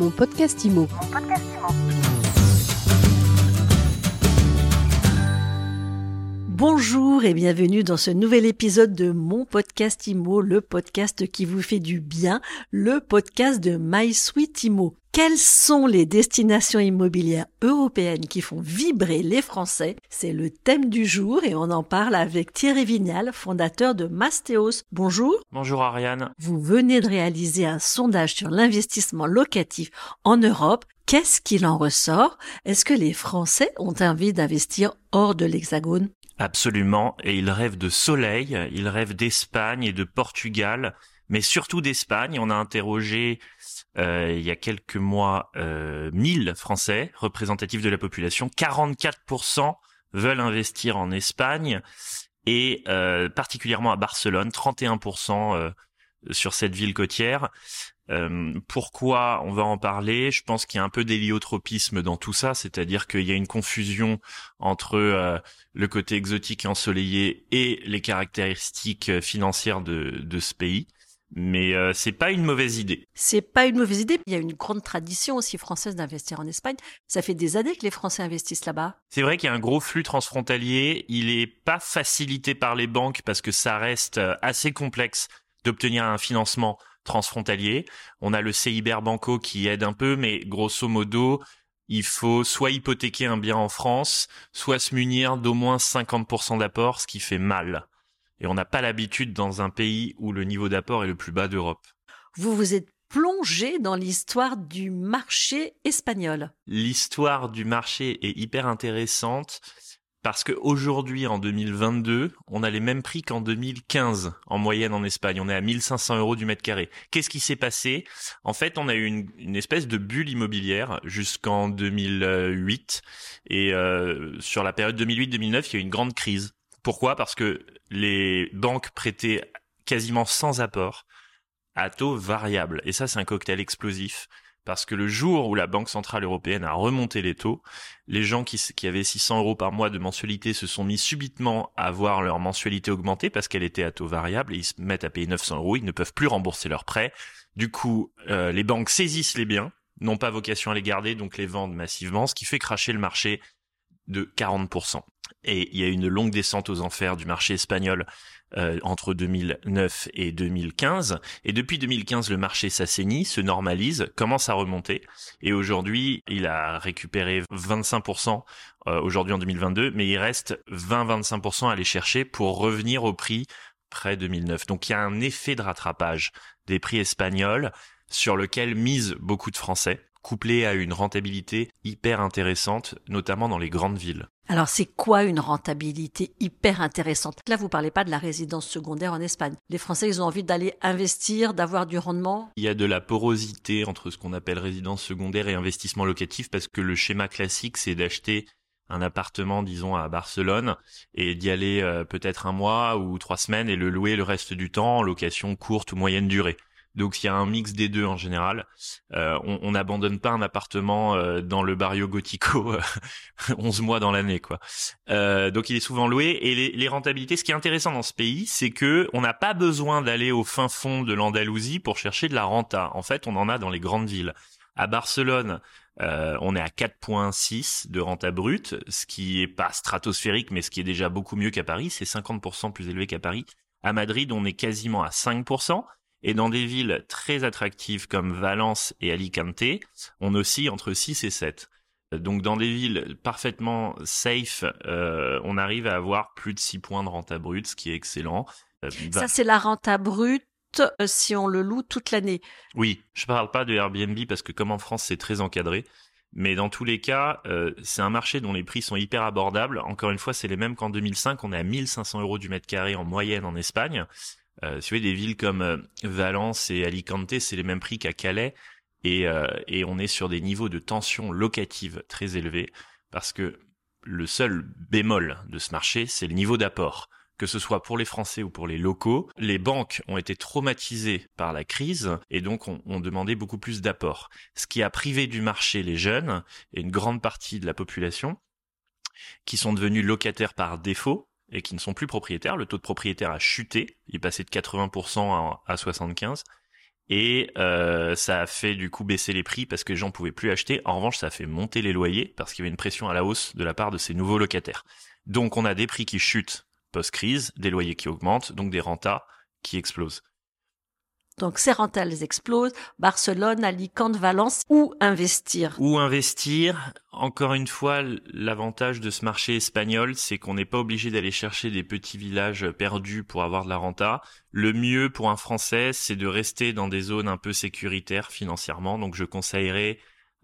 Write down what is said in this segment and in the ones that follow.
Mon podcast IMO. Bonjour et bienvenue dans ce nouvel épisode de mon podcast IMO, le podcast qui vous fait du bien, le podcast de My Sweet IMO. Quelles sont les destinations immobilières européennes qui font vibrer les Français? C'est le thème du jour et on en parle avec Thierry Vignal, fondateur de Mastéos. Bonjour. Bonjour Ariane. Vous venez de réaliser un sondage sur l'investissement locatif en Europe. Qu'est-ce qu'il en ressort? Est-ce que les Français ont envie d'investir hors de l'Hexagone? Absolument, et ils rêvent de soleil, ils rêvent d'Espagne et de Portugal, mais surtout d'Espagne. On a interrogé euh, il y a quelques mois euh, 1000 Français représentatifs de la population. 44% veulent investir en Espagne et euh, particulièrement à Barcelone, 31% euh, sur cette ville côtière. Euh, pourquoi on va en parler? Je pense qu'il y a un peu d'héliotropisme dans tout ça, c'est-à-dire qu'il y a une confusion entre euh, le côté exotique et ensoleillé et les caractéristiques financières de, de ce pays. Mais euh, c'est pas une mauvaise idée. C'est pas une mauvaise idée. Il y a une grande tradition aussi française d'investir en Espagne. Ça fait des années que les Français investissent là-bas. C'est vrai qu'il y a un gros flux transfrontalier. Il est pas facilité par les banques parce que ça reste assez complexe d'obtenir un financement transfrontalier. On a le CIBER Banco qui aide un peu, mais grosso modo, il faut soit hypothéquer un bien en France, soit se munir d'au moins 50% d'apport, ce qui fait mal. Et on n'a pas l'habitude dans un pays où le niveau d'apport est le plus bas d'Europe. Vous vous êtes plongé dans l'histoire du marché espagnol. L'histoire du marché est hyper intéressante parce qu'aujourd'hui, en 2022, on a les mêmes prix qu'en 2015 en moyenne en Espagne. On est à 1500 euros du mètre carré. Qu'est-ce qui s'est passé? En fait, on a eu une, espèce de bulle immobilière jusqu'en 2008. Et euh, sur la période 2008-2009, il y a eu une grande crise. Pourquoi? Parce que les banques prêtaient quasiment sans apport à taux variable. Et ça, c'est un cocktail explosif parce que le jour où la Banque Centrale Européenne a remonté les taux, les gens qui, avaient 600 euros par mois de mensualité se sont mis subitement à voir leur mensualité augmenter parce qu'elle était à taux variable et ils se mettent à payer 900 euros, ils ne peuvent plus rembourser leurs prêts. Du coup, euh, les banques saisissent les biens, n'ont pas vocation à les garder, donc les vendent massivement, ce qui fait cracher le marché de 40%. Et il y a une longue descente aux enfers du marché espagnol euh, entre 2009 et 2015. Et depuis 2015, le marché s'assainit, se normalise, commence à remonter. Et aujourd'hui, il a récupéré 25% euh, aujourd'hui en 2022, mais il reste 20-25% à aller chercher pour revenir au prix près 2009. Donc il y a un effet de rattrapage des prix espagnols sur lequel misent beaucoup de Français couplé à une rentabilité hyper intéressante, notamment dans les grandes villes. Alors c'est quoi une rentabilité hyper intéressante? Là, vous parlez pas de la résidence secondaire en Espagne. Les Français, ils ont envie d'aller investir, d'avoir du rendement? Il y a de la porosité entre ce qu'on appelle résidence secondaire et investissement locatif parce que le schéma classique, c'est d'acheter un appartement, disons, à Barcelone et d'y aller euh, peut-être un mois ou trois semaines et le louer le reste du temps en location courte ou moyenne durée. Donc il y a un mix des deux en général. Euh, on n'abandonne pas un appartement euh, dans le barrio Gotico 11 mois dans l'année quoi. Euh, donc il est souvent loué et les, les, rentabilités. Ce qui est intéressant dans ce pays, c'est que on n'a pas besoin d'aller au fin fond de l'Andalousie pour chercher de la renta. En fait, on en a dans les grandes villes. À Barcelone, euh, on est à 4,6 de renta brute, ce qui est pas stratosphérique, mais ce qui est déjà beaucoup mieux qu'à Paris. C'est 50% plus élevé qu'à Paris. À Madrid, on est quasiment à 5%. Et dans des villes très attractives comme Valence et Alicante, on oscille entre 6 et 7. Donc dans des villes parfaitement safe, euh, on arrive à avoir plus de 6 points de renta brute, ce qui est excellent. Euh, Ça, c'est la renta brute euh, si on le loue toute l'année. Oui, je parle pas de Airbnb parce que comme en France, c'est très encadré. Mais dans tous les cas, euh, c'est un marché dont les prix sont hyper abordables. Encore une fois, c'est les mêmes qu'en 2005. On est à 1500 euros du mètre carré en moyenne en Espagne. Euh, si vous voyez, des villes comme euh, Valence et Alicante, c'est les mêmes prix qu'à Calais. Et, euh, on est sur des niveaux de tension locative très élevés parce que le seul bémol de ce marché, c'est le niveau d'apport. Que ce soit pour les Français ou pour les locaux, les banques ont été traumatisées par la crise et donc ont, ont demandé beaucoup plus d'apport. Ce qui a privé du marché les jeunes et une grande partie de la population qui sont devenus locataires par défaut et qui ne sont plus propriétaires. Le taux de propriétaire a chuté, il est passé de 80% à 75%. Et euh, ça a fait du coup baisser les prix parce que les gens pouvaient plus acheter. En revanche, ça a fait monter les loyers parce qu'il y avait une pression à la hausse de la part de ces nouveaux locataires. Donc on a des prix qui chutent post-crise, des loyers qui augmentent, donc des rentas qui explosent. Donc ces rentales explosent. Barcelone, Alicante, Valence. Où investir? Où investir? Encore une fois, l'avantage de ce marché espagnol, c'est qu'on n'est pas obligé d'aller chercher des petits villages perdus pour avoir de la renta. Le mieux pour un Français, c'est de rester dans des zones un peu sécuritaires financièrement. Donc je conseillerais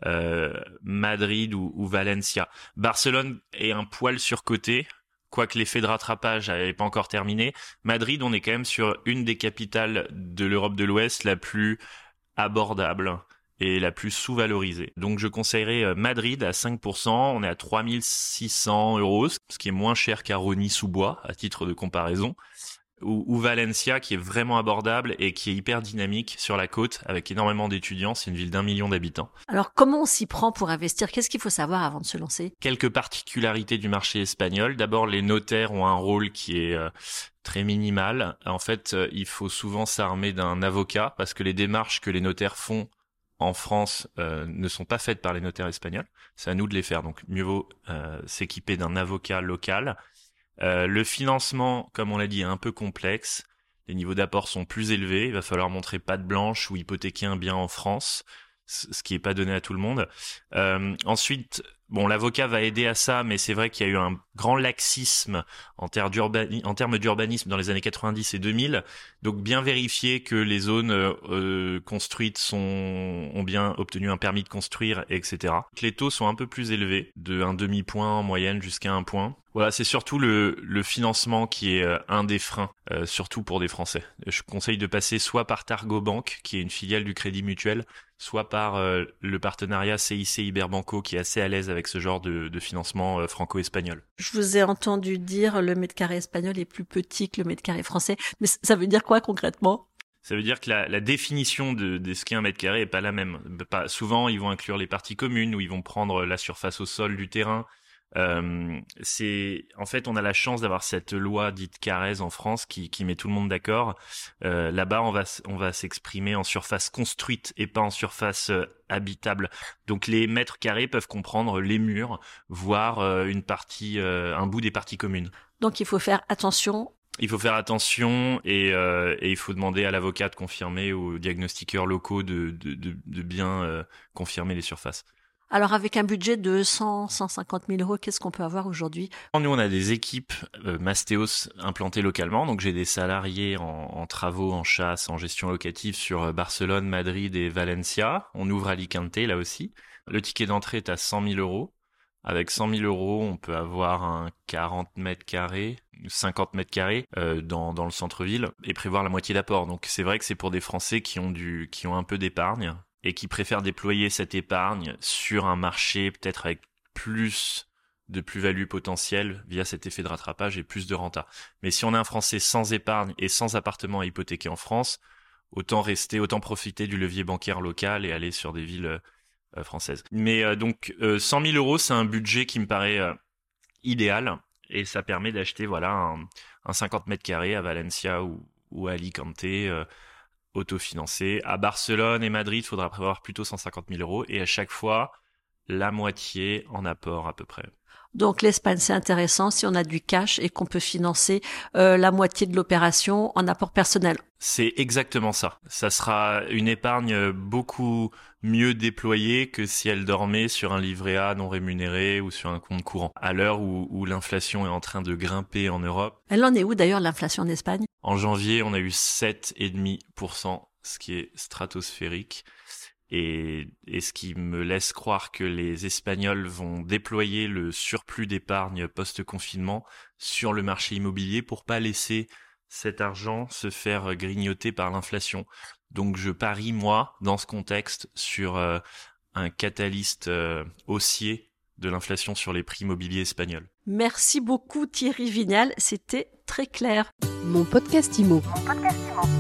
euh, Madrid ou, ou Valencia. Barcelone est un poil surcoté quoique l'effet de rattrapage n'avait pas encore terminé, Madrid, on est quand même sur une des capitales de l'Europe de l'Ouest la plus abordable et la plus sous-valorisée. Donc je conseillerais euh, Madrid à 5%, on est à 3600 euros, ce qui est moins cher qu'à Rony-sous-Bois, à titre de comparaison ou, Valencia qui est vraiment abordable et qui est hyper dynamique sur la côte avec énormément d'étudiants. C'est une ville d'un million d'habitants. Alors comment on s'y prend pour investir? Qu'est-ce qu'il faut savoir avant de se lancer? Quelques particularités du marché espagnol. D'abord, les notaires ont un rôle qui est euh, très minimal. En fait, euh, il faut souvent s'armer d'un avocat parce que les démarches que les notaires font en France euh, ne sont pas faites par les notaires espagnols. C'est à nous de les faire. Donc mieux vaut s'équiper d'un avocat local euh, le financement, comme on l'a dit, est un peu complexe. Les niveaux d'apport sont plus élevés. Il va falloir montrer patte blanche ou hypothéquer un bien en France, ce qui n'est pas donné à tout le monde. Euh, ensuite, Bon, l'avocat va aider à ça, mais c'est vrai qu'il y a eu un grand laxisme en, termes d'urbanisme dans les années 90 et 2000. Donc bien vérifier que les zones euh, construites sont, ont bien obtenu un permis de construire, etc. Les taux sont un peu plus élevés, de un demi-point en moyenne jusqu'à un point. Voilà, c'est surtout le, financement qui est euh, un des freins, euh, surtout pour des Français. Je conseille de passer soit par Targo Bank, qui est une filiale du Crédit Mutuel, soit par le partenariat CIC Iberbanco, qui est assez à l'aise avec ce genre de, financement euh, franco-espagnol. Je vous ai entendu dire le mètre carré espagnol est plus petit que le mètre carré français, mais ça veut dire quoi concrètement? Ça veut dire que la, définition de, de, ce qu'est un mètre carré est pas la même. Pas, souvent, ils vont inclure les parties communes ou ils vont prendre la surface au sol du terrain, euh, c'est en fait on a la chance d'avoir cette loi dite Carrez en France qui, qui met tout le monde d'accord. Euh, Là-bas on va on va s'exprimer en surface construite et pas en surface euh, habitable. Donc les mètres carrés peuvent comprendre les murs, voire euh, une partie, un bout des parties communes. Donc il faut faire attention il faut faire attention et, euh, et il faut demander à l'avocat de confirmer ou aux diagnostiqueurs locaux de, de, de, de bien euh, confirmer les surfaces. Alors avec un budget de 100, 150 000 euros, qu'est-ce qu'on peut avoir aujourd'hui? Nous, on a des équipes euh, Mastéos implantées localement. Donc j'ai des salariés en, travaux, en chasse, en gestion locative sur euh, Barcelone, Madrid et Valencia. On ouvre Alicante là aussi. Le ticket d'entrée est à 100 000 euros. Avec 100 000 euros, on peut avoir un 40 mètres carrés, 50 mètres carrés euh, dans, dans le centre-ville et prévoir la moitié d'apport. Donc c'est vrai que c'est pour des Français qui ont du, qui ont un peu d'épargne et qui préfèrent déployer cette épargne sur un marché peut-être avec plus de plus-value potentielle via cet effet de rattrapage et plus de renta. Mais si on est un Français sans épargne et sans appartement à hypothéquer en France, autant rester, autant profiter du levier bancaire local et aller sur des villes euh, françaises. Mais euh, donc 100 000 euros, c'est un budget qui me paraît euh, idéal et ça permet d'acheter voilà un, 50 mètres carrés à Valencia ou, ou à Alicante autofinancé. À Barcelone et Madrid, il faudra prévoir plutôt 150 000 euros et à chaque fois, la moitié en apport à peu près. Donc l'Espagne, c'est intéressant si on a du cash et qu'on peut financer euh, la moitié de l'opération en apport personnel. C'est exactement ça. Ça sera une épargne beaucoup mieux déployée que si elle dormait sur un livret A non rémunéré ou sur un compte courant. À l'heure où, où l'inflation est en train de grimper en Europe. Elle en est où d'ailleurs l'inflation en Espagne? En janvier, on a eu 7,5%, ce qui est stratosphérique et, ce qui me laisse croire que les Espagnols vont déployer le surplus d'épargne post-confinement sur le marché immobilier pour pas laisser cet argent se faire grignoter par l'inflation. Donc je parie moi dans ce contexte sur euh, un catalyste euh, haussier de l'inflation sur les prix immobiliers espagnols. Merci beaucoup Thierry Vignal, c'était très clair. Mon podcast Mon podcast Imo.